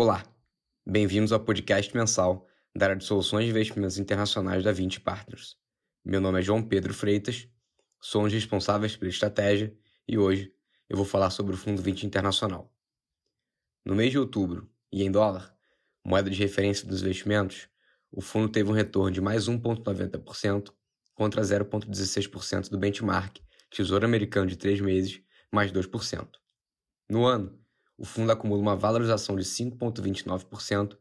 Olá, bem-vindos ao podcast mensal da área de soluções de investimentos internacionais da 20 Partners. Meu nome é João Pedro Freitas, sou um dos responsáveis pela estratégia e hoje eu vou falar sobre o Fundo 20 Internacional. No mês de outubro, e em dólar, moeda de referência dos investimentos, o fundo teve um retorno de mais 1,90% contra 0,16% do benchmark Tesouro Americano de 3 meses, mais 2%. No ano, o fundo acumula uma valorização de 5,29%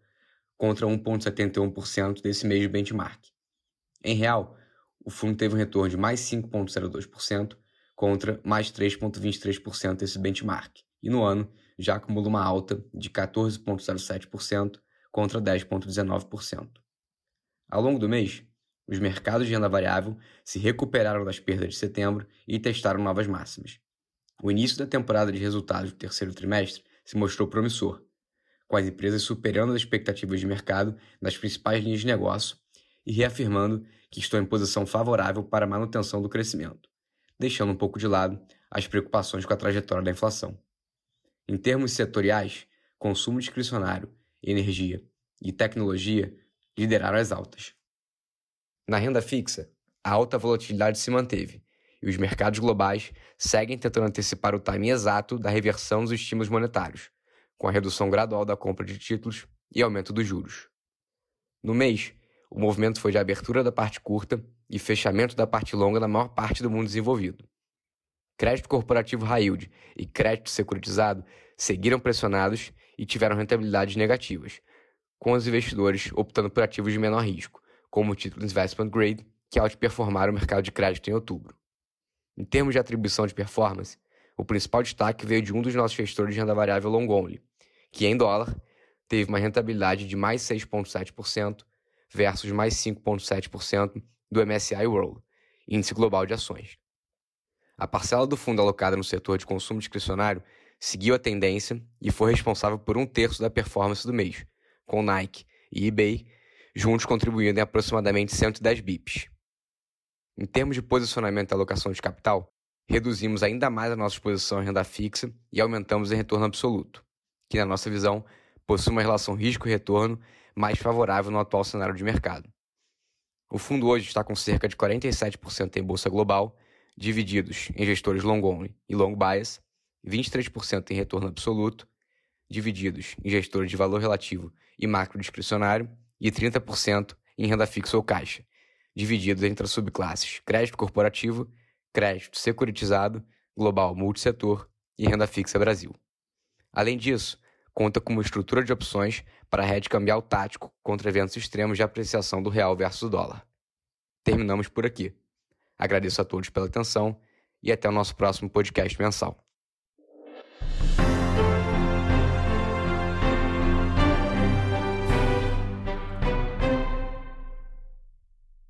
contra 1,71% desse de benchmark. Em real, o fundo teve um retorno de mais 5,02% contra mais 3,23% desse benchmark, e no ano já acumula uma alta de 14,07% contra 10,19%. Ao longo do mês, os mercados de renda variável se recuperaram das perdas de setembro e testaram novas máximas. O início da temporada de resultados do terceiro trimestre se mostrou promissor, com as empresas superando as expectativas de mercado nas principais linhas de negócio e reafirmando que estão em posição favorável para a manutenção do crescimento, deixando um pouco de lado as preocupações com a trajetória da inflação. Em termos setoriais, consumo discricionário, energia e tecnologia lideraram as altas. Na renda fixa, a alta volatilidade se manteve e os mercados globais seguem tentando antecipar o timing exato da reversão dos estímulos monetários, com a redução gradual da compra de títulos e aumento dos juros. No mês, o movimento foi de abertura da parte curta e fechamento da parte longa na maior parte do mundo desenvolvido. Crédito corporativo high yield e crédito securitizado seguiram pressionados e tiveram rentabilidades negativas, com os investidores optando por ativos de menor risco, como o título investment grade, que outperformaram o mercado de crédito em outubro. Em termos de atribuição de performance, o principal destaque veio de um dos nossos gestores de renda variável long only, que em dólar teve uma rentabilidade de mais 6,7% versus mais 5,7% do MSCI World, Índice Global de Ações. A parcela do fundo alocada no setor de consumo discricionário seguiu a tendência e foi responsável por um terço da performance do mês, com Nike e eBay juntos contribuindo em aproximadamente 110 bips. Em termos de posicionamento e alocação de capital, reduzimos ainda mais a nossa exposição em renda fixa e aumentamos em retorno absoluto, que, na nossa visão, possui uma relação risco-retorno mais favorável no atual cenário de mercado. O fundo hoje está com cerca de 47% em bolsa global, divididos em gestores long only e long bias, 23% em retorno absoluto, divididos em gestores de valor relativo e macro discricionário, e 30% em renda fixa ou caixa, divididos entre as subclasses crédito corporativo, crédito securitizado, global multissetor e renda fixa Brasil. Além disso, conta com uma estrutura de opções para hedge cambial tático contra eventos extremos de apreciação do real versus dólar. Terminamos por aqui. Agradeço a todos pela atenção e até o nosso próximo podcast mensal.